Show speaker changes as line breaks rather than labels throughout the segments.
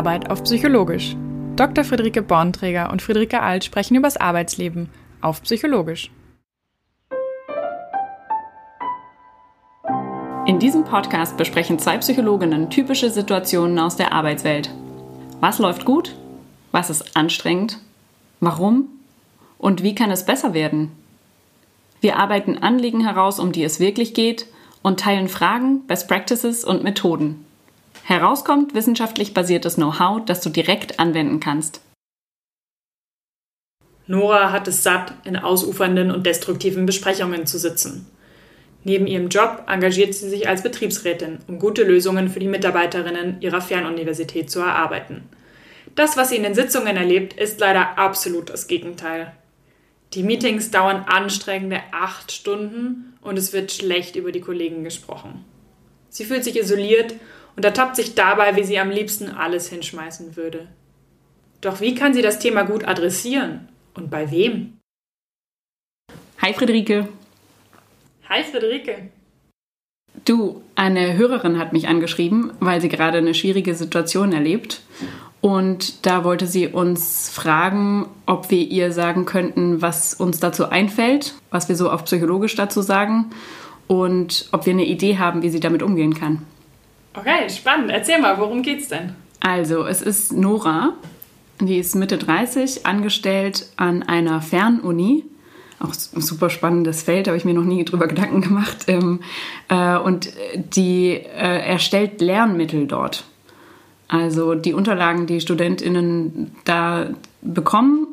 Arbeit auf Psychologisch. Dr. Friederike Bornträger und Friederike Alt sprechen übers Arbeitsleben auf Psychologisch.
In diesem Podcast besprechen zwei Psychologinnen typische Situationen aus der Arbeitswelt. Was läuft gut? Was ist anstrengend? Warum? Und wie kann es besser werden? Wir arbeiten Anliegen heraus, um die es wirklich geht und teilen Fragen, Best Practices und Methoden. Herauskommt wissenschaftlich basiertes Know-how, das du direkt anwenden kannst.
Nora hat es satt, in ausufernden und destruktiven Besprechungen zu sitzen. Neben ihrem Job engagiert sie sich als Betriebsrätin, um gute Lösungen für die Mitarbeiterinnen ihrer Fernuniversität zu erarbeiten. Das, was sie in den Sitzungen erlebt, ist leider absolut das Gegenteil. Die Meetings dauern anstrengende acht Stunden und es wird schlecht über die Kollegen gesprochen. Sie fühlt sich isoliert und ertappt sich dabei, wie sie am liebsten alles hinschmeißen würde. Doch wie kann sie das Thema gut adressieren? Und bei wem?
Hi Friederike.
Hi Friederike.
Du, eine Hörerin hat mich angeschrieben, weil sie gerade eine schwierige Situation erlebt. Und da wollte sie uns fragen, ob wir ihr sagen könnten, was uns dazu einfällt, was wir so auf psychologisch dazu sagen und ob wir eine Idee haben, wie sie damit umgehen kann.
Okay, spannend. Erzähl mal, worum geht's denn?
Also, es ist Nora, die ist Mitte 30, angestellt an einer Fernuni auch ein super spannendes Feld, habe ich mir noch nie drüber Gedanken gemacht. Ähm, äh, und die äh, erstellt Lernmittel dort. Also die Unterlagen, die StudentInnen da bekommen,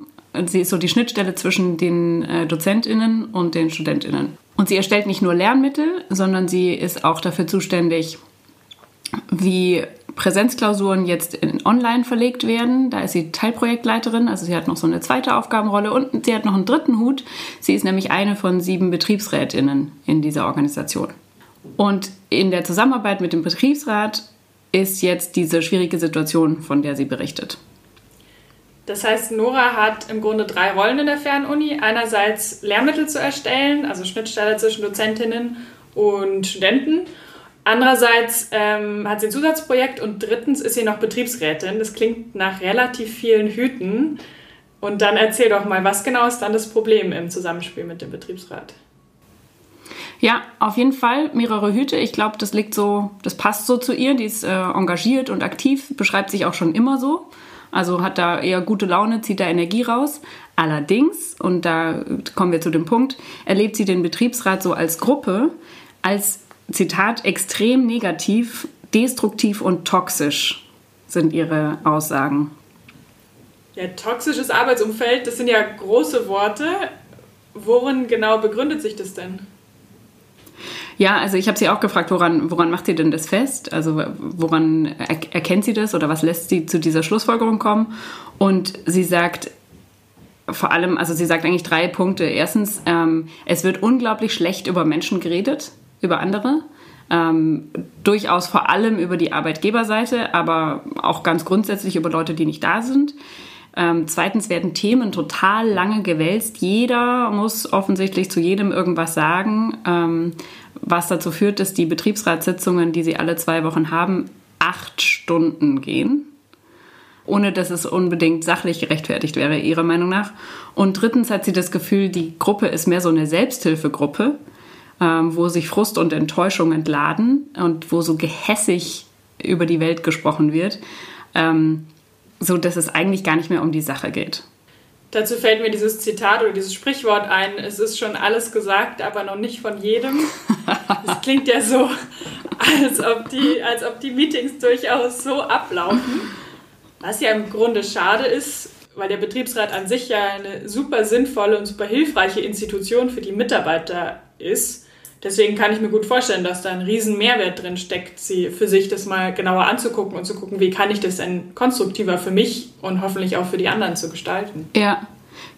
sie ist so die Schnittstelle zwischen den äh, DozentInnen und den StudentInnen. Und sie erstellt nicht nur Lernmittel, sondern sie ist auch dafür zuständig, wie Präsenzklausuren jetzt in online verlegt werden. Da ist sie Teilprojektleiterin, also sie hat noch so eine zweite Aufgabenrolle und sie hat noch einen dritten Hut. Sie ist nämlich eine von sieben Betriebsrätinnen in dieser Organisation. Und in der Zusammenarbeit mit dem Betriebsrat ist jetzt diese schwierige Situation, von der sie berichtet.
Das heißt, Nora hat im Grunde drei Rollen in der Fernuni. Einerseits Lehrmittel zu erstellen, also Schnittstelle zwischen Dozentinnen und Studenten Andererseits ähm, hat sie ein Zusatzprojekt und drittens ist sie noch Betriebsrätin. Das klingt nach relativ vielen Hüten. Und dann erzähl doch mal, was genau ist dann das Problem im Zusammenspiel mit dem Betriebsrat?
Ja, auf jeden Fall mehrere Hüte. Ich glaube, das liegt so, das passt so zu ihr. Die ist äh, engagiert und aktiv, beschreibt sich auch schon immer so. Also hat da eher gute Laune, zieht da Energie raus. Allerdings, und da kommen wir zu dem Punkt, erlebt sie den Betriebsrat so als Gruppe, als Zitat, extrem negativ, destruktiv und toxisch sind ihre Aussagen.
Ja, toxisches Arbeitsumfeld, das sind ja große Worte. Worin genau begründet sich das denn?
Ja, also ich habe sie auch gefragt, woran, woran macht sie denn das fest? Also woran er erkennt sie das oder was lässt sie zu dieser Schlussfolgerung kommen? Und sie sagt vor allem, also sie sagt eigentlich drei Punkte. Erstens, ähm, es wird unglaublich schlecht über Menschen geredet über andere. Ähm, durchaus vor allem über die Arbeitgeberseite, aber auch ganz grundsätzlich über Leute, die nicht da sind. Ähm, zweitens werden Themen total lange gewälzt. Jeder muss offensichtlich zu jedem irgendwas sagen, ähm, was dazu führt, dass die Betriebsratssitzungen, die sie alle zwei Wochen haben, acht Stunden gehen ohne dass es unbedingt sachlich gerechtfertigt wäre, ihrer Meinung nach. Und drittens hat sie das Gefühl, die Gruppe ist mehr so eine Selbsthilfegruppe ähm, wo sich Frust und Enttäuschung entladen und wo so gehässig über die Welt gesprochen wird, ähm, so dass es eigentlich gar nicht mehr um die Sache geht.
Dazu fällt mir dieses Zitat oder dieses Sprichwort ein, es ist schon alles gesagt, aber noch nicht von jedem. Das klingt ja so, als ob die, als ob die Meetings durchaus so ablaufen. Was ja im Grunde schade ist, weil der Betriebsrat an sich ja eine super sinnvolle und super hilfreiche Institution für die Mitarbeiter ist. Deswegen kann ich mir gut vorstellen, dass da ein riesen Mehrwert drin steckt, sie für sich das mal genauer anzugucken und zu gucken, wie kann ich das denn konstruktiver für mich und hoffentlich auch für die anderen zu gestalten.
Ja,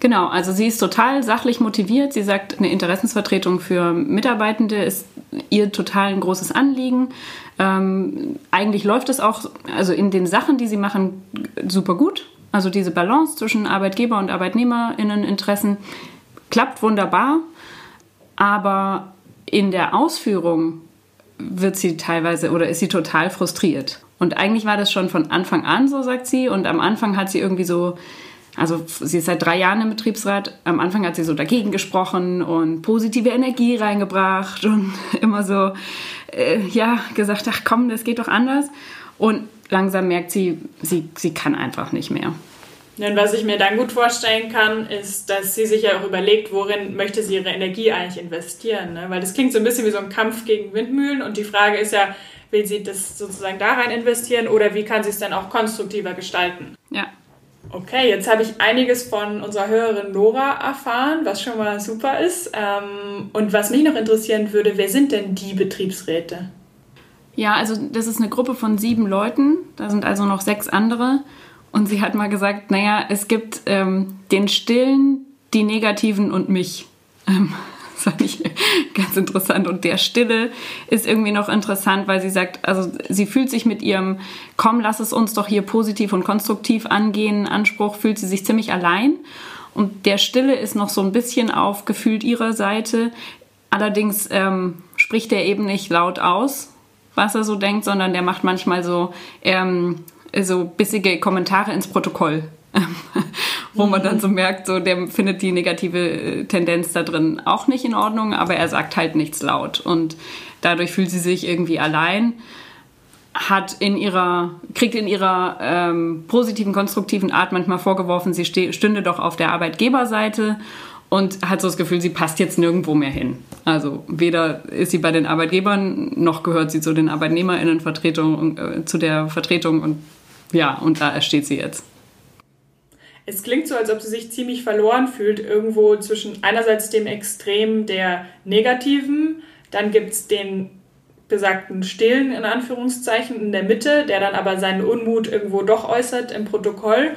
Genau, also sie ist total sachlich motiviert. Sie sagt, eine Interessensvertretung für Mitarbeitende ist ihr total ein großes Anliegen. Ähm, eigentlich läuft es auch, also in den Sachen, die sie machen, super gut. Also diese Balance zwischen Arbeitgeber und Arbeitnehmerinneninteressen klappt wunderbar. Aber in der Ausführung wird sie teilweise oder ist sie total frustriert. Und eigentlich war das schon von Anfang an so, sagt sie. Und am Anfang hat sie irgendwie so, also sie ist seit drei Jahren im Betriebsrat. Am Anfang hat sie so dagegen gesprochen und positive Energie reingebracht und immer so, äh, ja, gesagt, ach komm, das geht doch anders. Und langsam merkt sie, sie, sie kann einfach nicht mehr.
Und was ich mir dann gut vorstellen kann, ist, dass sie sich ja auch überlegt, worin möchte sie ihre Energie eigentlich investieren. Ne? Weil das klingt so ein bisschen wie so ein Kampf gegen Windmühlen. Und die Frage ist ja, will sie das sozusagen da rein investieren oder wie kann sie es dann auch konstruktiver gestalten?
Ja.
Okay, jetzt habe ich einiges von unserer Hörerin Nora erfahren, was schon mal super ist. Ähm, und was mich noch interessieren würde, wer sind denn die Betriebsräte?
Ja, also das ist eine Gruppe von sieben Leuten, da sind also noch sechs andere. Und sie hat mal gesagt, naja, es gibt ähm, den Stillen, die Negativen und mich. Ähm, das fand ich ganz interessant. Und der Stille ist irgendwie noch interessant, weil sie sagt, also sie fühlt sich mit ihrem Komm, lass es uns doch hier positiv und konstruktiv angehen, Anspruch, fühlt sie sich ziemlich allein. Und der Stille ist noch so ein bisschen auf gefühlt ihrer Seite. Allerdings ähm, spricht er eben nicht laut aus, was er so denkt, sondern der macht manchmal so ähm, so bissige Kommentare ins Protokoll. wo man dann so merkt, so der findet die negative äh, Tendenz da drin auch nicht in Ordnung, aber er sagt halt nichts laut und dadurch fühlt sie sich irgendwie allein hat in ihrer, kriegt in ihrer ähm, positiven, konstruktiven Art manchmal vorgeworfen, sie stünde doch auf der Arbeitgeberseite und hat so das Gefühl, sie passt jetzt nirgendwo mehr hin. Also weder ist sie bei den Arbeitgebern, noch gehört sie zu den ArbeitnehmerInnenvertretungen, äh, zu der Vertretung und ja, und da steht sie jetzt.
Es klingt so, als ob sie sich ziemlich verloren fühlt, irgendwo zwischen einerseits dem Extrem der Negativen, dann gibt es den besagten Stillen in Anführungszeichen in der Mitte, der dann aber seinen Unmut irgendwo doch äußert im Protokoll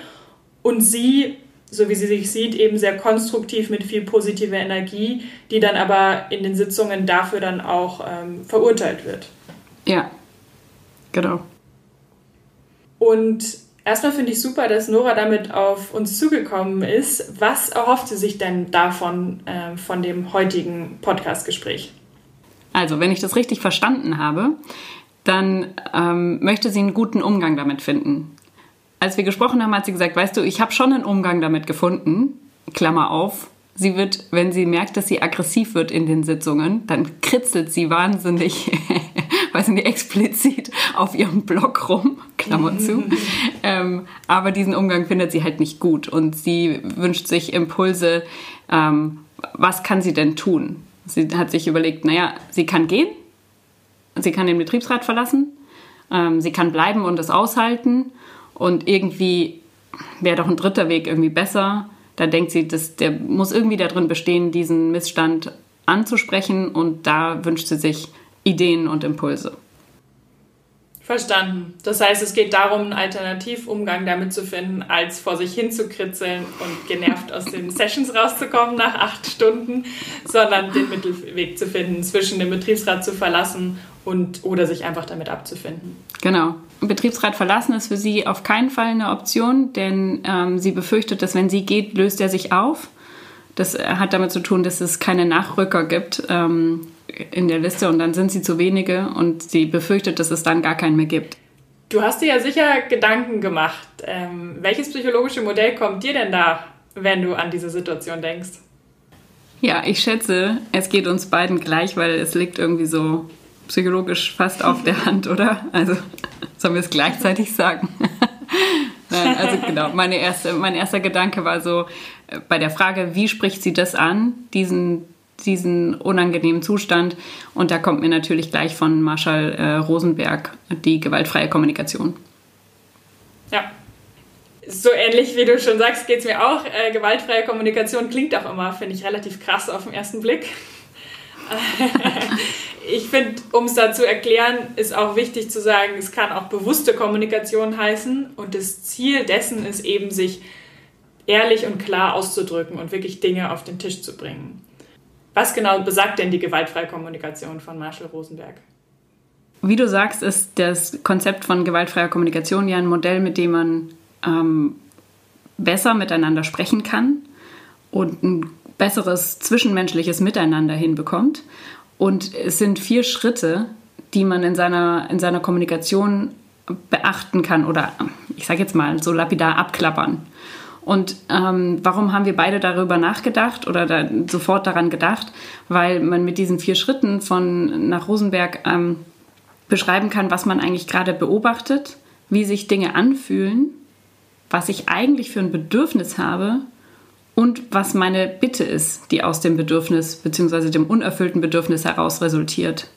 und sie, so wie sie sich sieht, eben sehr konstruktiv mit viel positiver Energie, die dann aber in den Sitzungen dafür dann auch ähm, verurteilt wird.
Ja, genau.
Und erstmal finde ich super, dass Nora damit auf uns zugekommen ist. Was erhofft sie sich denn davon, äh, von dem heutigen Podcast-Gespräch?
Also, wenn ich das richtig verstanden habe, dann ähm, möchte sie einen guten Umgang damit finden. Als wir gesprochen haben, hat sie gesagt, weißt du, ich habe schon einen Umgang damit gefunden, Klammer auf, sie wird, wenn sie merkt, dass sie aggressiv wird in den Sitzungen, dann kritzelt sie wahnsinnig weiß nicht, explizit auf ihrem Blog rum, Klammer zu. ähm, aber diesen Umgang findet sie halt nicht gut und sie wünscht sich Impulse, ähm, was kann sie denn tun? Sie hat sich überlegt, naja, sie kann gehen, sie kann den Betriebsrat verlassen, ähm, sie kann bleiben und es aushalten und irgendwie wäre doch ein dritter Weg irgendwie besser. Da denkt sie, dass der muss irgendwie darin bestehen, diesen Missstand anzusprechen und da wünscht sie sich Ideen und Impulse.
Verstanden. Das heißt, es geht darum, einen Alternativumgang damit zu finden, als vor sich hin zu kritzeln und genervt aus den Sessions rauszukommen nach acht Stunden, sondern den Mittelweg zu finden, zwischen dem Betriebsrat zu verlassen und oder sich einfach damit abzufinden.
Genau. Betriebsrat verlassen ist für sie auf keinen Fall eine Option, denn ähm, sie befürchtet, dass wenn sie geht, löst er sich auf. Das hat damit zu tun, dass es keine Nachrücker gibt. Ähm, in der Liste und dann sind sie zu wenige und sie befürchtet, dass es dann gar keinen mehr gibt.
Du hast dir ja sicher Gedanken gemacht. Ähm, welches psychologische Modell kommt dir denn da, wenn du an diese Situation denkst?
Ja, ich schätze, es geht uns beiden gleich, weil es liegt irgendwie so psychologisch fast auf der Hand, oder? Also sollen wir es gleichzeitig sagen? Nein, also genau, meine erste, mein erster Gedanke war so äh, bei der Frage, wie spricht sie das an, diesen diesen unangenehmen Zustand. Und da kommt mir natürlich gleich von Marshall äh, Rosenberg die gewaltfreie Kommunikation.
Ja. So ähnlich wie du schon sagst, geht es mir auch. Äh, gewaltfreie Kommunikation klingt auch immer, finde ich, relativ krass auf den ersten Blick. ich finde, um es da zu erklären, ist auch wichtig zu sagen, es kann auch bewusste Kommunikation heißen. Und das Ziel dessen ist eben, sich ehrlich und klar auszudrücken und wirklich Dinge auf den Tisch zu bringen. Was genau besagt denn die gewaltfreie Kommunikation von Marshall Rosenberg?
Wie du sagst, ist das Konzept von gewaltfreier Kommunikation ja ein Modell, mit dem man ähm, besser miteinander sprechen kann und ein besseres zwischenmenschliches Miteinander hinbekommt. Und es sind vier Schritte, die man in seiner, in seiner Kommunikation beachten kann oder ich sage jetzt mal so lapidar abklappern. Und ähm, warum haben wir beide darüber nachgedacht oder da sofort daran gedacht? Weil man mit diesen vier Schritten von nach Rosenberg ähm, beschreiben kann, was man eigentlich gerade beobachtet, wie sich Dinge anfühlen, was ich eigentlich für ein Bedürfnis habe und was meine Bitte ist, die aus dem Bedürfnis bzw. dem unerfüllten Bedürfnis heraus resultiert.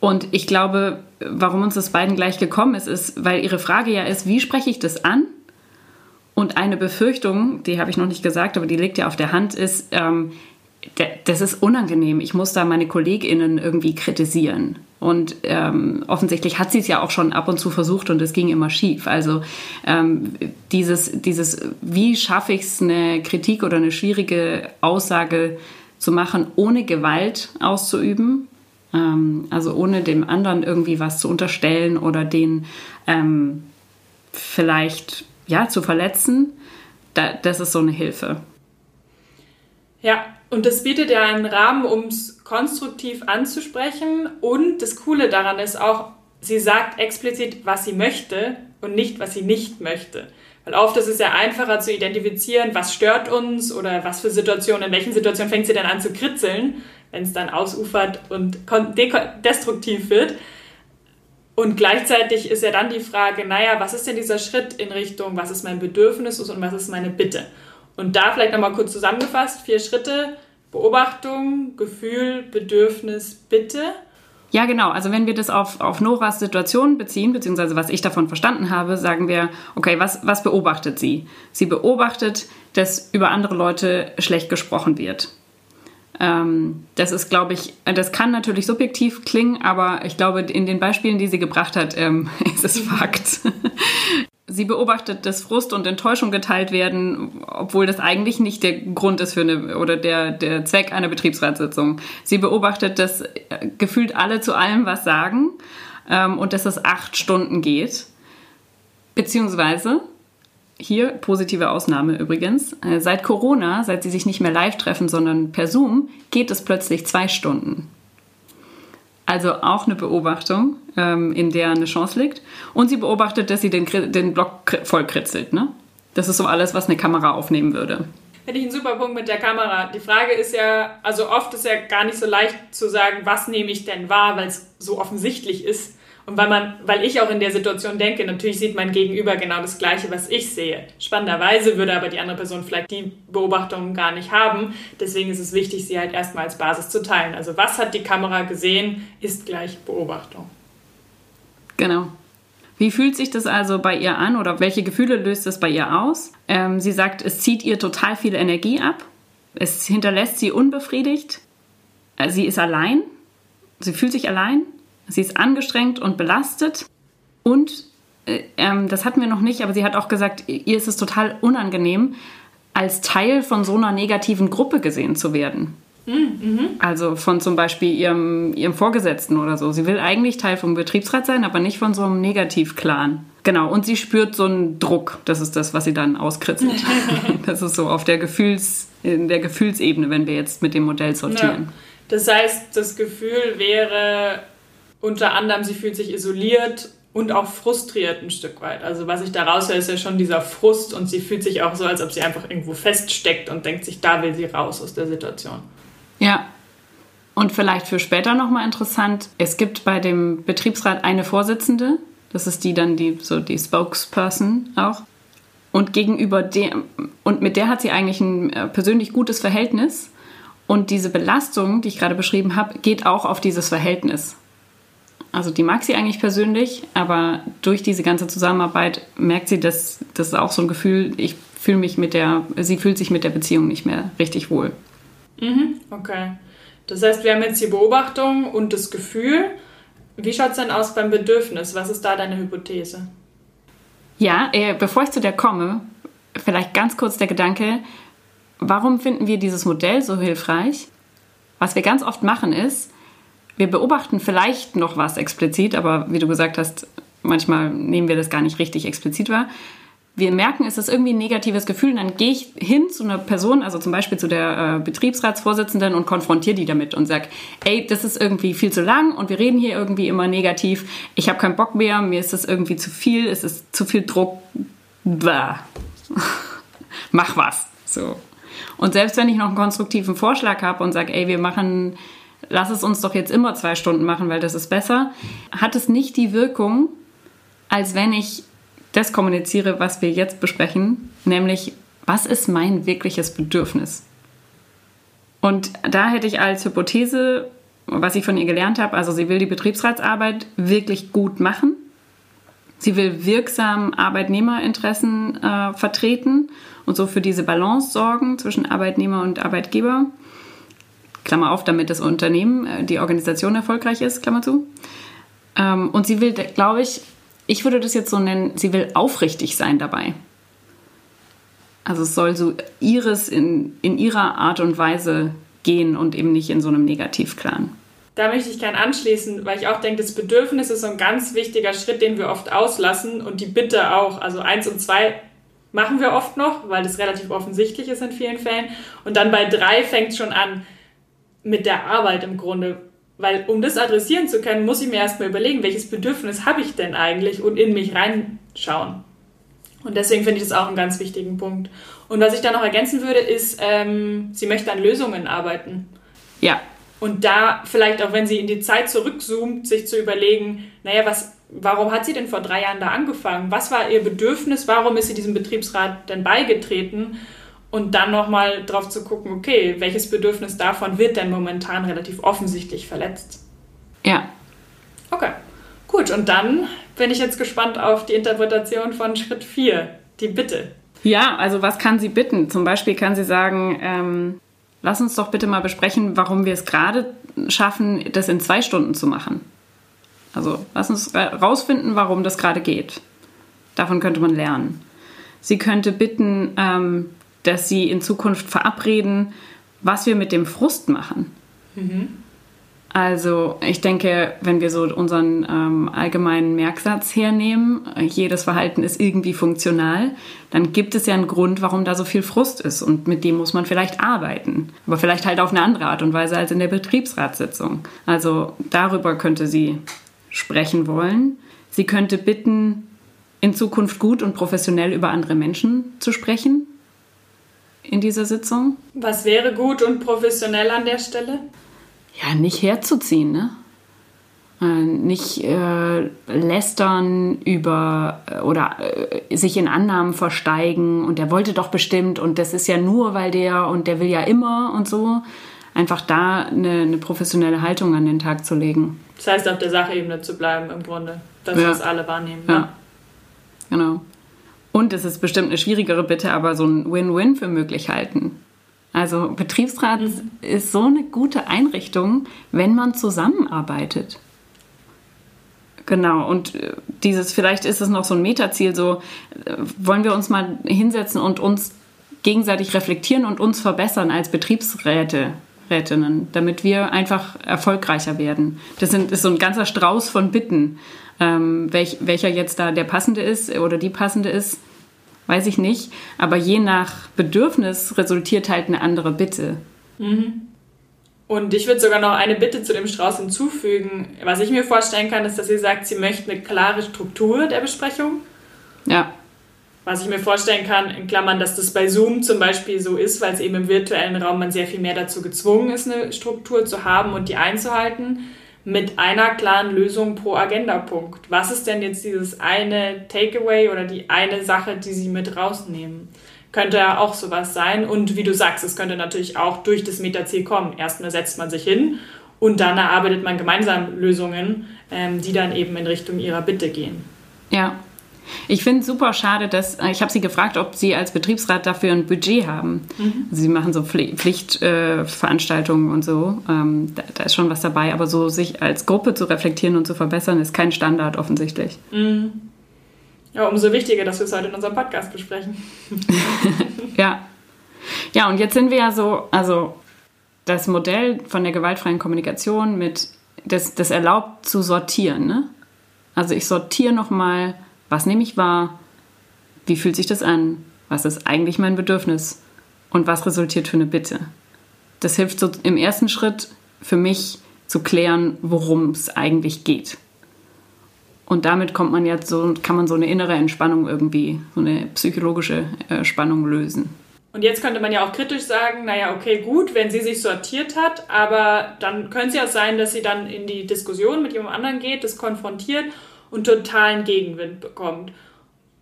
Und ich glaube, warum uns das beiden gleich gekommen ist, ist, weil ihre Frage ja ist, wie spreche ich das an? Und eine Befürchtung, die habe ich noch nicht gesagt, aber die liegt ja auf der Hand, ist, ähm, das ist unangenehm. Ich muss da meine KollegInnen irgendwie kritisieren. Und ähm, offensichtlich hat sie es ja auch schon ab und zu versucht und es ging immer schief. Also ähm, dieses, dieses, wie schaffe ich es, eine Kritik oder eine schwierige Aussage zu machen, ohne Gewalt auszuüben, ähm, also ohne dem anderen irgendwie was zu unterstellen oder den ähm, vielleicht ja, zu verletzen, da, das ist so eine Hilfe.
Ja, und das bietet ja einen Rahmen, um es konstruktiv anzusprechen. Und das Coole daran ist auch, sie sagt explizit, was sie möchte und nicht, was sie nicht möchte. Weil oft ist es ja einfacher zu identifizieren, was stört uns oder was für Situationen, in welchen Situationen fängt sie denn an zu kritzeln, wenn es dann ausufert und destruktiv wird. Und gleichzeitig ist ja dann die Frage, naja, was ist denn dieser Schritt in Richtung, was ist mein Bedürfnis und was ist meine Bitte? Und da vielleicht nochmal kurz zusammengefasst, vier Schritte, Beobachtung, Gefühl, Bedürfnis, Bitte.
Ja, genau. Also wenn wir das auf, auf Noras Situation beziehen, beziehungsweise was ich davon verstanden habe, sagen wir, okay, was, was beobachtet sie? Sie beobachtet, dass über andere Leute schlecht gesprochen wird. Ähm, das ist, glaube ich, das kann natürlich subjektiv klingen, aber ich glaube, in den Beispielen, die sie gebracht hat, ähm, ist es Fakt. sie beobachtet, dass Frust und Enttäuschung geteilt werden, obwohl das eigentlich nicht der Grund ist für eine oder der, der Zweck einer Betriebsratssitzung. Sie beobachtet, dass äh, gefühlt alle zu allem was sagen ähm, und dass es acht Stunden geht. Beziehungsweise hier positive Ausnahme übrigens. Äh, seit Corona, seit sie sich nicht mehr live treffen, sondern per Zoom, geht es plötzlich zwei Stunden. Also auch eine Beobachtung, ähm, in der eine Chance liegt. Und sie beobachtet, dass sie den, den Block vollkritzelt. Ne? Das ist so alles, was eine Kamera aufnehmen würde.
Hätte ich einen super Punkt mit der Kamera. Die Frage ist ja, also oft ist ja gar nicht so leicht zu sagen, was nehme ich denn wahr, weil es so offensichtlich ist. Und weil man, weil ich auch in der Situation denke, natürlich sieht mein Gegenüber genau das Gleiche, was ich sehe. Spannenderweise würde aber die andere Person vielleicht die Beobachtung gar nicht haben. Deswegen ist es wichtig, sie halt erstmal als Basis zu teilen. Also was hat die Kamera gesehen, ist gleich Beobachtung.
Genau. Wie fühlt sich das also bei ihr an oder welche Gefühle löst es bei ihr aus? Ähm, sie sagt, es zieht ihr total viel Energie ab. Es hinterlässt sie unbefriedigt. Äh, sie ist allein. Sie fühlt sich allein. Sie ist angestrengt und belastet und äh, ähm, das hatten wir noch nicht, aber sie hat auch gesagt, ihr ist es total unangenehm, als Teil von so einer negativen Gruppe gesehen zu werden. Mhm. Also von zum Beispiel ihrem, ihrem Vorgesetzten oder so. Sie will eigentlich Teil vom Betriebsrat sein, aber nicht von so einem Negativ-Clan. Genau, und sie spürt so einen Druck. Das ist das, was sie dann auskritzelt. das ist so auf der Gefühls, in der Gefühlsebene, wenn wir jetzt mit dem Modell sortieren.
Ja. Das heißt, das Gefühl wäre, unter anderem, sie fühlt sich isoliert und auch frustriert ein Stück weit. Also was ich da raushöre, ist ja schon dieser Frust und sie fühlt sich auch so, als ob sie einfach irgendwo feststeckt und denkt sich, da will sie raus aus der Situation.
Ja. Und vielleicht für später nochmal interessant, es gibt bei dem Betriebsrat eine Vorsitzende, das ist die dann die, so die Spokesperson auch. Und gegenüber dem, und mit der hat sie eigentlich ein äh, persönlich gutes Verhältnis. Und diese Belastung, die ich gerade beschrieben habe, geht auch auf dieses Verhältnis. Also die mag sie eigentlich persönlich, aber durch diese ganze Zusammenarbeit merkt sie, dass das ist auch so ein Gefühl, ich fühle mich mit der, sie fühlt sich mit der Beziehung nicht mehr richtig wohl.
Mhm, okay. Das heißt, wir haben jetzt die Beobachtung und das Gefühl. Wie schaut es denn aus beim Bedürfnis? Was ist da deine Hypothese?
Ja, äh, bevor ich zu der komme, vielleicht ganz kurz der Gedanke, warum finden wir dieses Modell so hilfreich? Was wir ganz oft machen ist, wir beobachten vielleicht noch was explizit, aber wie du gesagt hast, manchmal nehmen wir das gar nicht richtig explizit wahr. wir merken, es ist irgendwie ein negatives Gefühl, und dann gehe ich hin zu einer Person, also zum Beispiel zu der äh, Betriebsratsvorsitzenden und konfrontiere die damit und sage, ey, das ist irgendwie viel zu lang und wir reden hier irgendwie immer negativ. Ich habe keinen Bock mehr, mir ist das irgendwie zu viel, es ist zu viel Druck. Blah. Mach was. So. Und selbst wenn ich noch einen konstruktiven Vorschlag habe und sage, ey, wir machen, lass es uns doch jetzt immer zwei Stunden machen, weil das ist besser, hat es nicht die Wirkung, als wenn ich das kommuniziere, was wir jetzt besprechen, nämlich was ist mein wirkliches Bedürfnis? Und da hätte ich als Hypothese, was ich von ihr gelernt habe, also sie will die Betriebsratsarbeit wirklich gut machen. Sie will wirksam Arbeitnehmerinteressen äh, vertreten und so für diese Balance sorgen zwischen Arbeitnehmer und Arbeitgeber. Klammer auf, damit das Unternehmen, äh, die Organisation erfolgreich ist, Klammer zu. Ähm, und sie will, glaube ich, ich würde das jetzt so nennen, sie will aufrichtig sein dabei. Also es soll so ihres in, in ihrer Art und Weise gehen und eben nicht in so einem Negativklan.
Da möchte ich gern anschließen, weil ich auch denke, das Bedürfnis ist so ein ganz wichtiger Schritt, den wir oft auslassen und die Bitte auch. Also eins und zwei machen wir oft noch, weil das relativ offensichtlich ist in vielen Fällen. Und dann bei drei fängt es schon an mit der Arbeit im Grunde. Weil um das adressieren zu können, muss ich mir erstmal überlegen, welches Bedürfnis habe ich denn eigentlich und in mich reinschauen. Und deswegen finde ich das auch einen ganz wichtigen Punkt. Und was ich da noch ergänzen würde, ist, ähm, sie möchte an Lösungen arbeiten.
Ja.
Und da vielleicht auch, wenn sie in die Zeit zurückzoomt, sich zu überlegen, naja, was, warum hat sie denn vor drei Jahren da angefangen? Was war ihr Bedürfnis? Warum ist sie diesem Betriebsrat denn beigetreten? Und dann nochmal drauf zu gucken, okay, welches Bedürfnis davon wird denn momentan relativ offensichtlich verletzt?
Ja.
Okay, gut. Und dann bin ich jetzt gespannt auf die Interpretation von Schritt 4, die Bitte.
Ja, also was kann sie bitten? Zum Beispiel kann sie sagen, ähm, lass uns doch bitte mal besprechen, warum wir es gerade schaffen, das in zwei Stunden zu machen. Also lass uns rausfinden, warum das gerade geht. Davon könnte man lernen. Sie könnte bitten, ähm, dass sie in Zukunft verabreden, was wir mit dem Frust machen. Mhm. Also ich denke, wenn wir so unseren ähm, allgemeinen Merksatz hernehmen, jedes Verhalten ist irgendwie funktional, dann gibt es ja einen Grund, warum da so viel Frust ist und mit dem muss man vielleicht arbeiten. Aber vielleicht halt auf eine andere Art und Weise als in der Betriebsratssitzung. Also darüber könnte sie sprechen wollen. Sie könnte bitten, in Zukunft gut und professionell über andere Menschen zu sprechen in dieser Sitzung.
Was wäre gut und professionell an der Stelle?
Ja, nicht herzuziehen, ne? Äh, nicht äh, lästern über äh, oder äh, sich in Annahmen versteigen und der wollte doch bestimmt und das ist ja nur, weil der und der will ja immer und so. Einfach da eine, eine professionelle Haltung an den Tag zu legen.
Das heißt, auf der Sachebene zu bleiben im Grunde, dass ja. wir es alle wahrnehmen.
Ja. ja. Genau. Und es ist bestimmt eine schwierigere Bitte, aber so ein Win-Win für möglich halten. Also Betriebsrat mhm. ist so eine gute Einrichtung, wenn man zusammenarbeitet. Genau, und äh, dieses, vielleicht ist es noch so ein Metaziel, so äh, wollen wir uns mal hinsetzen und uns gegenseitig reflektieren und uns verbessern als Betriebsräte, Rätinnen, damit wir einfach erfolgreicher werden. Das sind, ist so ein ganzer Strauß von Bitten. Ähm, welch, welcher jetzt da der passende ist oder die passende ist, weiß ich nicht. Aber je nach Bedürfnis resultiert halt eine andere Bitte.
Mhm. Und ich würde sogar noch eine Bitte zu dem Strauß hinzufügen. Was ich mir vorstellen kann, ist, dass sie sagt, sie möchte eine klare Struktur der Besprechung.
Ja.
Was ich mir vorstellen kann, in Klammern, dass das bei Zoom zum Beispiel so ist, weil es eben im virtuellen Raum man sehr viel mehr dazu gezwungen ist, eine Struktur zu haben und die einzuhalten mit einer klaren Lösung pro Agendapunkt. Was ist denn jetzt dieses eine Takeaway oder die eine Sache, die Sie mit rausnehmen? Könnte ja auch sowas sein. Und wie du sagst, es könnte natürlich auch durch das Metaziel kommen. Erstmal setzt man sich hin und dann erarbeitet man gemeinsam Lösungen, ähm, die dann eben in Richtung ihrer Bitte gehen.
Ja, ich finde es super schade, dass äh, ich habe sie gefragt, ob sie als Betriebsrat dafür ein Budget haben. Mhm. Sie machen so Pflichtveranstaltungen äh, und so. Ähm, da, da, ist schon was dabei, aber so sich als Gruppe zu reflektieren und zu verbessern, ist kein Standard offensichtlich.
Mhm. Ja, umso wichtiger, dass wir es heute in unserem Podcast besprechen.
ja. Ja, und jetzt sind wir ja so, also das Modell von der gewaltfreien Kommunikation mit, das, das erlaubt zu sortieren. Ne? Also ich sortiere nochmal was nehme ich wahr? Wie fühlt sich das an? Was ist eigentlich mein Bedürfnis? Und was resultiert für eine Bitte? Das hilft so im ersten Schritt für mich zu klären, worum es eigentlich geht. Und damit kommt man jetzt so, kann man so eine innere Entspannung irgendwie, so eine psychologische äh, Spannung lösen.
Und jetzt könnte man ja auch kritisch sagen, naja, okay, gut, wenn sie sich sortiert hat, aber dann könnte es ja sein, dass sie dann in die Diskussion mit jemand anderem geht, das konfrontiert und totalen Gegenwind bekommt.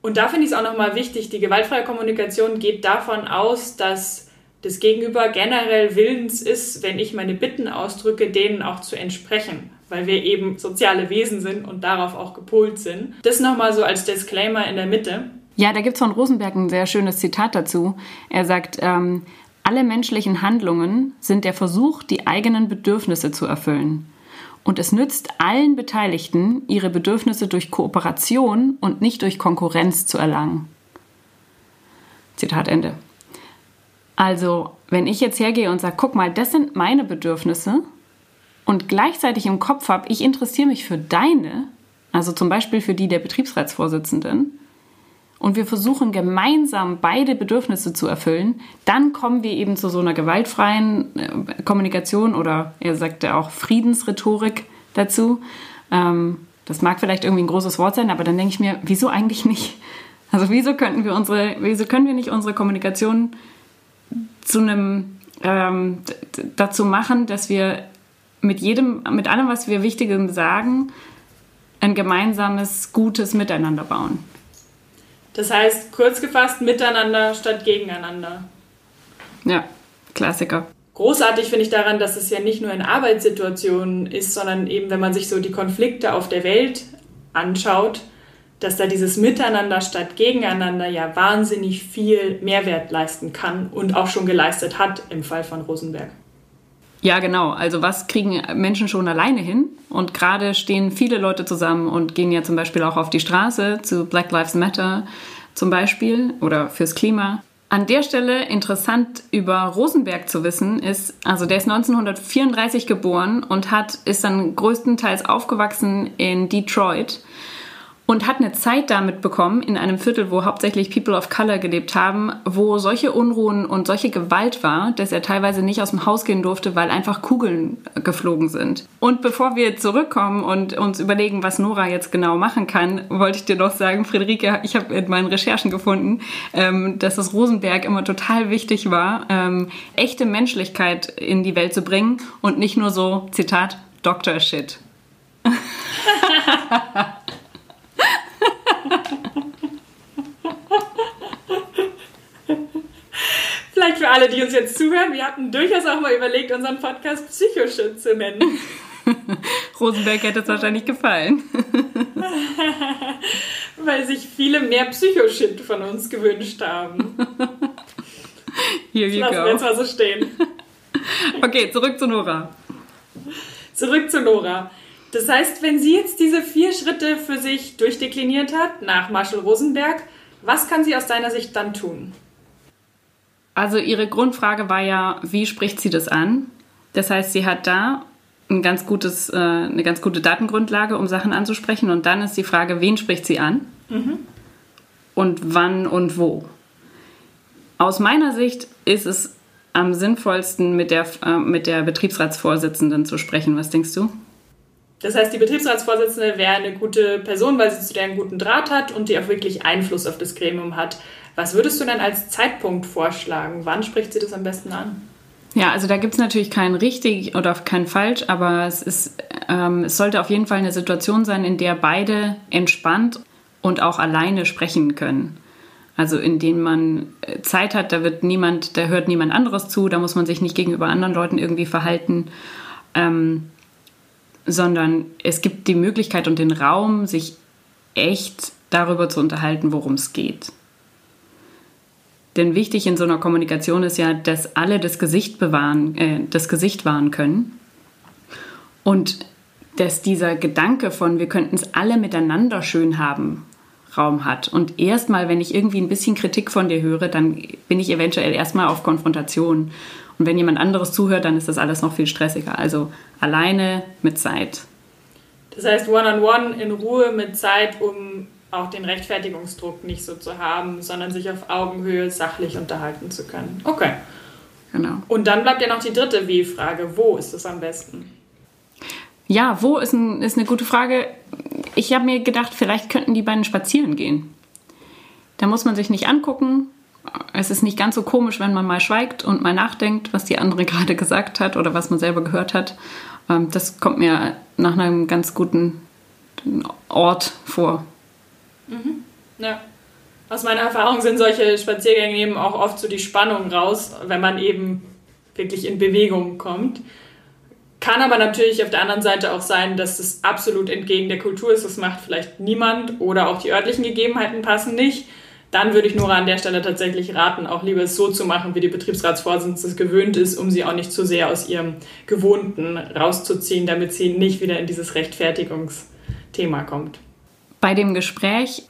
Und da finde ich es auch nochmal wichtig, die gewaltfreie Kommunikation geht davon aus, dass das Gegenüber generell willens ist, wenn ich meine Bitten ausdrücke, denen auch zu entsprechen, weil wir eben soziale Wesen sind und darauf auch gepolt sind. Das nochmal so als Disclaimer in der Mitte.
Ja, da gibt es von Rosenberg ein sehr schönes Zitat dazu. Er sagt, ähm, alle menschlichen Handlungen sind der Versuch, die eigenen Bedürfnisse zu erfüllen. Und es nützt allen Beteiligten, ihre Bedürfnisse durch Kooperation und nicht durch Konkurrenz zu erlangen. Zitat Ende. Also, wenn ich jetzt hergehe und sage, guck mal, das sind meine Bedürfnisse und gleichzeitig im Kopf habe, ich interessiere mich für deine, also zum Beispiel für die der Betriebsratsvorsitzenden, und wir versuchen gemeinsam beide Bedürfnisse zu erfüllen, dann kommen wir eben zu so einer gewaltfreien äh, Kommunikation oder er sagte auch Friedensrhetorik dazu. Ähm, das mag vielleicht irgendwie ein großes Wort sein, aber dann denke ich mir, wieso eigentlich nicht? Also wieso könnten wir unsere, wieso können wir nicht unsere Kommunikation zu einem ähm, dazu machen, dass wir mit jedem, mit allem, was wir Wichtigem sagen, ein gemeinsames, gutes Miteinander bauen.
Das heißt, kurz gefasst, miteinander statt gegeneinander.
Ja, Klassiker.
Großartig finde ich daran, dass es ja nicht nur in Arbeitssituationen ist, sondern eben, wenn man sich so die Konflikte auf der Welt anschaut, dass da dieses Miteinander statt Gegeneinander ja wahnsinnig viel Mehrwert leisten kann und auch schon geleistet hat im Fall von Rosenberg.
Ja, genau. Also was kriegen Menschen schon alleine hin? Und gerade stehen viele Leute zusammen und gehen ja zum Beispiel auch auf die Straße zu Black Lives Matter zum Beispiel oder fürs Klima. An der Stelle interessant über Rosenberg zu wissen ist, also der ist 1934 geboren und hat, ist dann größtenteils aufgewachsen in Detroit und hat eine Zeit damit bekommen, in einem Viertel, wo hauptsächlich People of Color gelebt haben, wo solche Unruhen und solche Gewalt war, dass er teilweise nicht aus dem Haus gehen durfte, weil einfach Kugeln geflogen sind. Und bevor wir zurückkommen und uns überlegen, was Nora jetzt genau machen kann, wollte ich dir noch sagen, Friederike, ich habe in meinen Recherchen gefunden, ähm, dass es Rosenberg immer total wichtig war, ähm, echte Menschlichkeit in die Welt zu bringen und nicht nur so, Zitat, Doctor Shit.
Vielleicht für alle, die uns jetzt zuhören, wir hatten durchaus auch mal überlegt, unseren Podcast Psychoshit zu nennen.
Rosenberg hätte es wahrscheinlich gefallen.
Weil sich viele mehr Psychoshit von uns gewünscht haben.
Here you
Lassen
go.
wir jetzt mal so stehen.
Okay, zurück zu Nora.
Zurück zu Nora. Das heißt, wenn sie jetzt diese vier Schritte für sich durchdekliniert hat, nach Marshall Rosenberg, was kann sie aus deiner Sicht dann tun?
Also ihre Grundfrage war ja, wie spricht sie das an? Das heißt, sie hat da ein ganz gutes, äh, eine ganz gute Datengrundlage, um Sachen anzusprechen. Und dann ist die Frage, wen spricht sie an? Und wann und wo? Aus meiner Sicht ist es am sinnvollsten, mit der, äh, mit der Betriebsratsvorsitzenden zu sprechen. Was denkst du?
Das heißt, die Betriebsratsvorsitzende wäre eine gute Person, weil sie zu der einen guten Draht hat und die auch wirklich Einfluss auf das Gremium hat. Was würdest du denn als Zeitpunkt vorschlagen? Wann spricht sie das am besten an?
Ja, also da gibt es natürlich kein richtig oder kein falsch, aber es, ist, ähm, es sollte auf jeden Fall eine Situation sein, in der beide entspannt und auch alleine sprechen können. Also in denen man äh, Zeit hat, da wird niemand, da hört niemand anderes zu, da muss man sich nicht gegenüber anderen Leuten irgendwie verhalten, ähm, sondern es gibt die Möglichkeit und den Raum, sich echt darüber zu unterhalten, worum es geht. Denn wichtig in so einer Kommunikation ist ja, dass alle das Gesicht bewahren, äh, das Gesicht wahren können. Und dass dieser Gedanke von, wir könnten es alle miteinander schön haben, Raum hat. Und erstmal, wenn ich irgendwie ein bisschen Kritik von dir höre, dann bin ich eventuell erstmal auf Konfrontation. Und wenn jemand anderes zuhört, dann ist das alles noch viel stressiger. Also alleine mit Zeit.
Das heißt, one-on-one in Ruhe mit Zeit, um auch den Rechtfertigungsdruck nicht so zu haben, sondern sich auf Augenhöhe sachlich unterhalten zu können. Okay. Genau. Und dann bleibt ja noch die dritte Wie-Frage. Wo ist es am besten?
Ja, wo ist, ein, ist eine gute Frage. Ich habe mir gedacht, vielleicht könnten die beiden spazieren gehen. Da muss man sich nicht angucken. Es ist nicht ganz so komisch, wenn man mal schweigt und mal nachdenkt, was die andere gerade gesagt hat oder was man selber gehört hat. Ähm, das kommt mir nach einem ganz guten Ort vor.
Mhm. Ja. Aus meiner Erfahrung sind solche Spaziergänge eben auch oft so die Spannung raus, wenn man eben wirklich in Bewegung kommt. Kann aber natürlich auf der anderen Seite auch sein, dass es absolut entgegen der Kultur ist. Das macht vielleicht niemand oder auch die örtlichen Gegebenheiten passen nicht. Dann würde ich Nora an der Stelle tatsächlich raten, auch lieber es so zu machen, wie die Betriebsratsvorsitzende es gewöhnt ist, um sie auch nicht zu sehr aus ihrem Gewohnten rauszuziehen, damit sie nicht wieder in dieses Rechtfertigungsthema kommt.
Bei dem Gespräch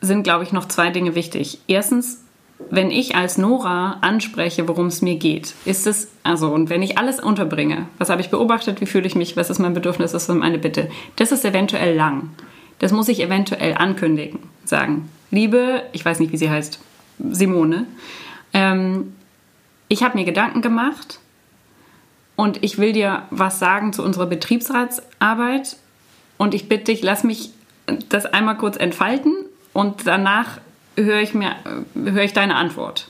sind, glaube ich, noch zwei Dinge wichtig. Erstens, wenn ich als Nora anspreche, worum es mir geht, ist es, also, und wenn ich alles unterbringe, was habe ich beobachtet, wie fühle ich mich, was ist mein Bedürfnis, was ist meine Bitte, das ist eventuell lang. Das muss ich eventuell ankündigen, sagen. Liebe, ich weiß nicht, wie sie heißt, Simone, ähm, ich habe mir Gedanken gemacht und ich will dir was sagen zu unserer Betriebsratsarbeit und ich bitte dich, lass mich das einmal kurz entfalten und danach höre ich mir höre ich deine Antwort.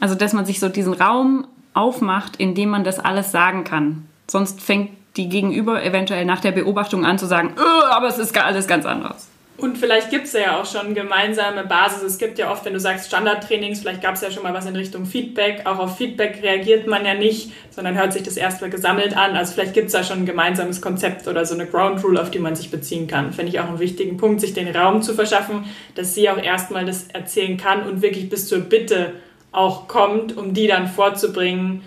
Also dass man sich so diesen Raum aufmacht, in dem man das alles sagen kann. Sonst fängt die Gegenüber eventuell nach der Beobachtung an zu sagen, aber es ist alles ganz anders.
Und vielleicht gibt es ja auch schon gemeinsame Basis. Es gibt ja oft, wenn du sagst Standardtrainings, vielleicht gab es ja schon mal was in Richtung Feedback. Auch auf Feedback reagiert man ja nicht, sondern hört sich das erstmal gesammelt an. Also vielleicht gibt es da schon ein gemeinsames Konzept oder so eine Ground Rule, auf die man sich beziehen kann. Finde ich auch einen wichtigen Punkt, sich den Raum zu verschaffen, dass sie auch erstmal das erzählen kann und wirklich bis zur Bitte auch kommt, um die dann vorzubringen,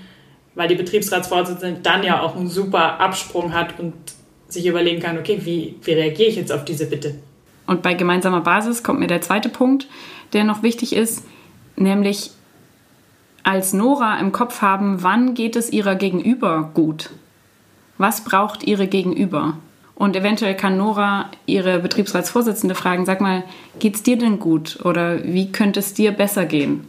weil die Betriebsratsvorsitzende dann ja auch einen super Absprung hat und sich überlegen kann, okay, wie, wie reagiere ich jetzt auf diese Bitte?
Und bei gemeinsamer Basis kommt mir der zweite Punkt, der noch wichtig ist, nämlich als Nora im Kopf haben, wann geht es ihrer Gegenüber gut? Was braucht ihre Gegenüber? Und eventuell kann Nora ihre Betriebsratsvorsitzende fragen, sag mal, geht's dir denn gut? Oder wie könnte es dir besser gehen?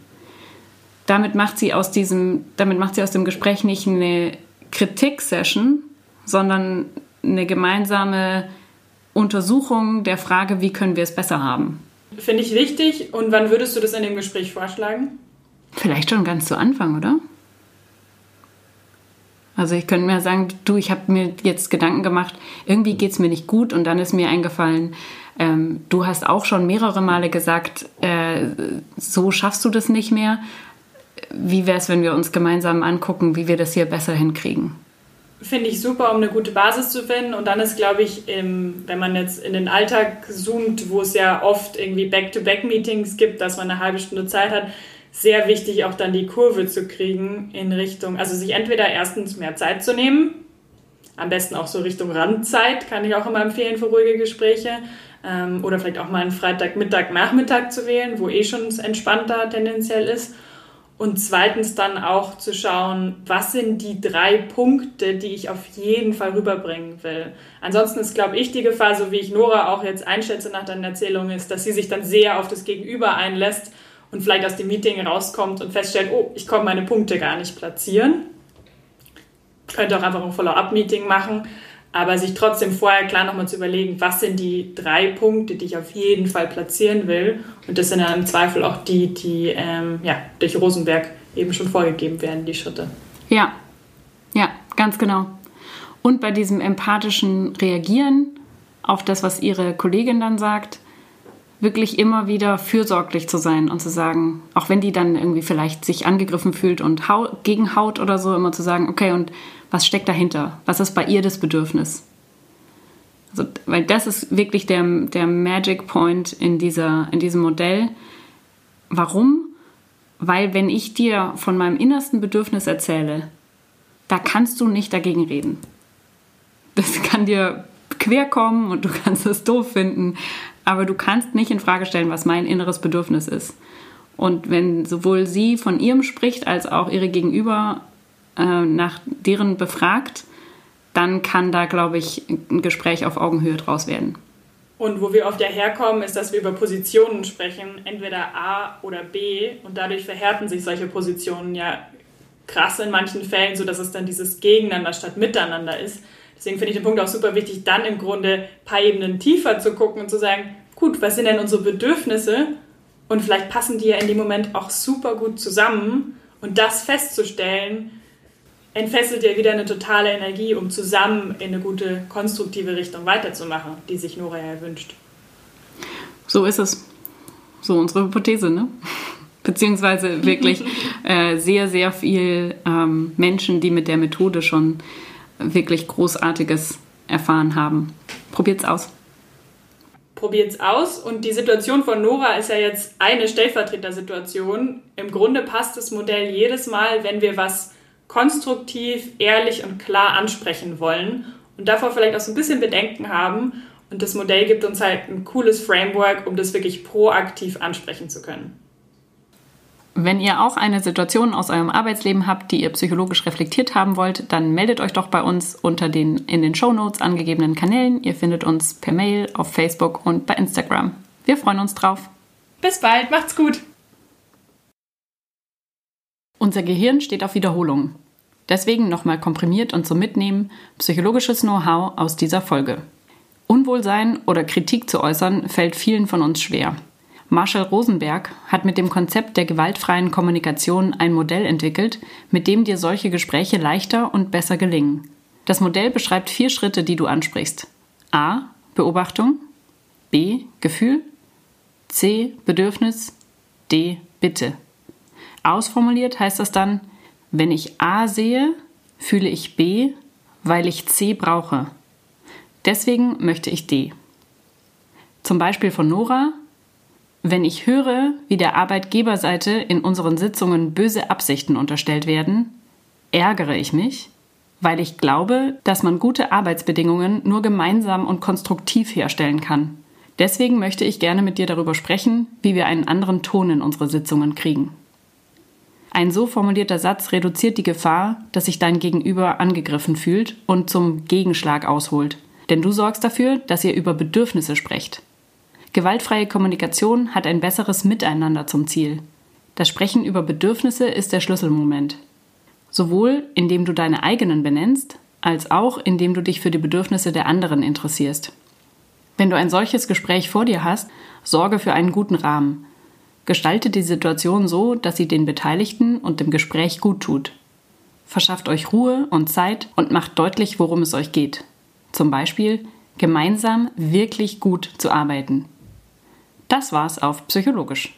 Damit macht sie aus diesem, damit macht sie aus dem Gespräch nicht eine Kritik-Session, sondern eine gemeinsame Untersuchung der Frage, wie können wir es besser haben.
Finde ich wichtig. Und wann würdest du das in dem Gespräch vorschlagen?
Vielleicht schon ganz zu Anfang, oder? Also ich könnte mir sagen, du, ich habe mir jetzt Gedanken gemacht, irgendwie geht es mir nicht gut und dann ist mir eingefallen, ähm, du hast auch schon mehrere Male gesagt, äh, so schaffst du das nicht mehr. Wie wäre es, wenn wir uns gemeinsam angucken, wie wir das hier besser hinkriegen?
Finde ich super, um eine gute Basis zu finden. Und dann ist, glaube ich, wenn man jetzt in den Alltag zoomt, wo es ja oft irgendwie Back-to-Back-Meetings gibt, dass man eine halbe Stunde Zeit hat, sehr wichtig, auch dann die Kurve zu kriegen in Richtung, also sich entweder erstens mehr Zeit zu nehmen, am besten auch so Richtung Randzeit, kann ich auch immer empfehlen für ruhige Gespräche. Ähm, oder vielleicht auch mal einen Freitagmittag, Nachmittag zu wählen, wo eh schon entspannter tendenziell ist und zweitens dann auch zu schauen, was sind die drei Punkte, die ich auf jeden Fall rüberbringen will. Ansonsten ist, glaube ich, die Gefahr, so wie ich Nora auch jetzt einschätze nach deinen Erzählungen, ist, dass sie sich dann sehr auf das Gegenüber einlässt und vielleicht aus dem Meeting rauskommt und feststellt, oh, ich konnte meine Punkte gar nicht platzieren. Könnte auch einfach ein Follow-up-Meeting machen aber sich trotzdem vorher klar nochmal zu überlegen, was sind die drei Punkte, die ich auf jeden Fall platzieren will. Und das sind dann im Zweifel auch die, die ähm, ja, durch Rosenberg eben schon vorgegeben werden, die Schritte.
Ja, ja, ganz genau. Und bei diesem empathischen Reagieren auf das, was ihre Kollegin dann sagt, wirklich immer wieder fürsorglich zu sein und zu sagen, auch wenn die dann irgendwie vielleicht sich angegriffen fühlt und hau gegenhaut oder so, immer zu sagen, okay, und was steckt dahinter? Was ist bei ihr das Bedürfnis? Also, weil das ist wirklich der, der Magic Point in, dieser, in diesem Modell. Warum? Weil wenn ich dir von meinem innersten Bedürfnis erzähle, da kannst du nicht dagegen reden. Das kann dir quer kommen und du kannst es doof finden, aber du kannst nicht in Frage stellen, was mein inneres Bedürfnis ist. Und wenn sowohl sie von ihrem spricht, als auch ihre Gegenüber äh, nach deren befragt, dann kann da, glaube ich, ein Gespräch auf Augenhöhe draus werden.
Und wo wir oft ja herkommen, ist, dass wir über Positionen sprechen, entweder A oder B. Und dadurch verhärten sich solche Positionen ja krass in manchen Fällen, sodass es dann dieses Gegeneinander statt Miteinander ist. Deswegen finde ich den Punkt auch super wichtig, dann im Grunde ein paar Ebenen tiefer zu gucken und zu sagen, gut, was sind denn unsere Bedürfnisse? Und vielleicht passen die ja in dem Moment auch super gut zusammen. Und das festzustellen, entfesselt ja wieder eine totale Energie, um zusammen in eine gute, konstruktive Richtung weiterzumachen, die sich Nora ja wünscht.
So ist es. So unsere Hypothese, ne? Beziehungsweise wirklich äh, sehr, sehr viel ähm, Menschen, die mit der Methode schon wirklich Großartiges erfahren haben. Probiert's aus.
Probiert's aus. Und die Situation von Nora ist ja jetzt eine Stellvertretersituation. Im Grunde passt das Modell jedes Mal, wenn wir was konstruktiv, ehrlich und klar ansprechen wollen und davor vielleicht auch so ein bisschen Bedenken haben. Und das Modell gibt uns halt ein cooles Framework, um das wirklich proaktiv ansprechen zu können.
Wenn ihr auch eine Situation aus eurem Arbeitsleben habt, die ihr psychologisch reflektiert haben wollt, dann meldet euch doch bei uns unter den in den Show Notes angegebenen Kanälen. Ihr findet uns per Mail, auf Facebook und bei Instagram. Wir freuen uns drauf.
Bis bald, macht's gut!
Unser Gehirn steht auf Wiederholung. Deswegen nochmal komprimiert und zum Mitnehmen psychologisches Know-how aus dieser Folge. Unwohlsein oder Kritik zu äußern fällt vielen von uns schwer. Marshall Rosenberg hat mit dem Konzept der gewaltfreien Kommunikation ein Modell entwickelt, mit dem dir solche Gespräche leichter und besser gelingen. Das Modell beschreibt vier Schritte, die du ansprichst. A. Beobachtung. B. Gefühl. C. Bedürfnis. D. Bitte. Ausformuliert heißt das dann, wenn ich A sehe, fühle ich B, weil ich C brauche. Deswegen möchte ich D. Zum Beispiel von Nora, wenn ich höre, wie der Arbeitgeberseite in unseren Sitzungen böse Absichten unterstellt werden, ärgere ich mich, weil ich glaube, dass man gute Arbeitsbedingungen nur gemeinsam und konstruktiv herstellen kann. Deswegen möchte ich gerne mit dir darüber sprechen, wie wir einen anderen Ton in unsere Sitzungen kriegen. Ein so formulierter Satz reduziert die Gefahr, dass sich dein Gegenüber angegriffen fühlt und zum Gegenschlag ausholt. Denn du sorgst dafür, dass ihr über Bedürfnisse sprecht. Gewaltfreie Kommunikation hat ein besseres Miteinander zum Ziel. Das Sprechen über Bedürfnisse ist der Schlüsselmoment. Sowohl indem du deine eigenen benennst, als auch indem du dich für die Bedürfnisse der anderen interessierst. Wenn du ein solches Gespräch vor dir hast, sorge für einen guten Rahmen. Gestaltet die Situation so, dass sie den Beteiligten und dem Gespräch gut tut. Verschafft euch Ruhe und Zeit und macht deutlich, worum es euch geht. Zum Beispiel, gemeinsam wirklich gut zu arbeiten. Das war's auf Psychologisch.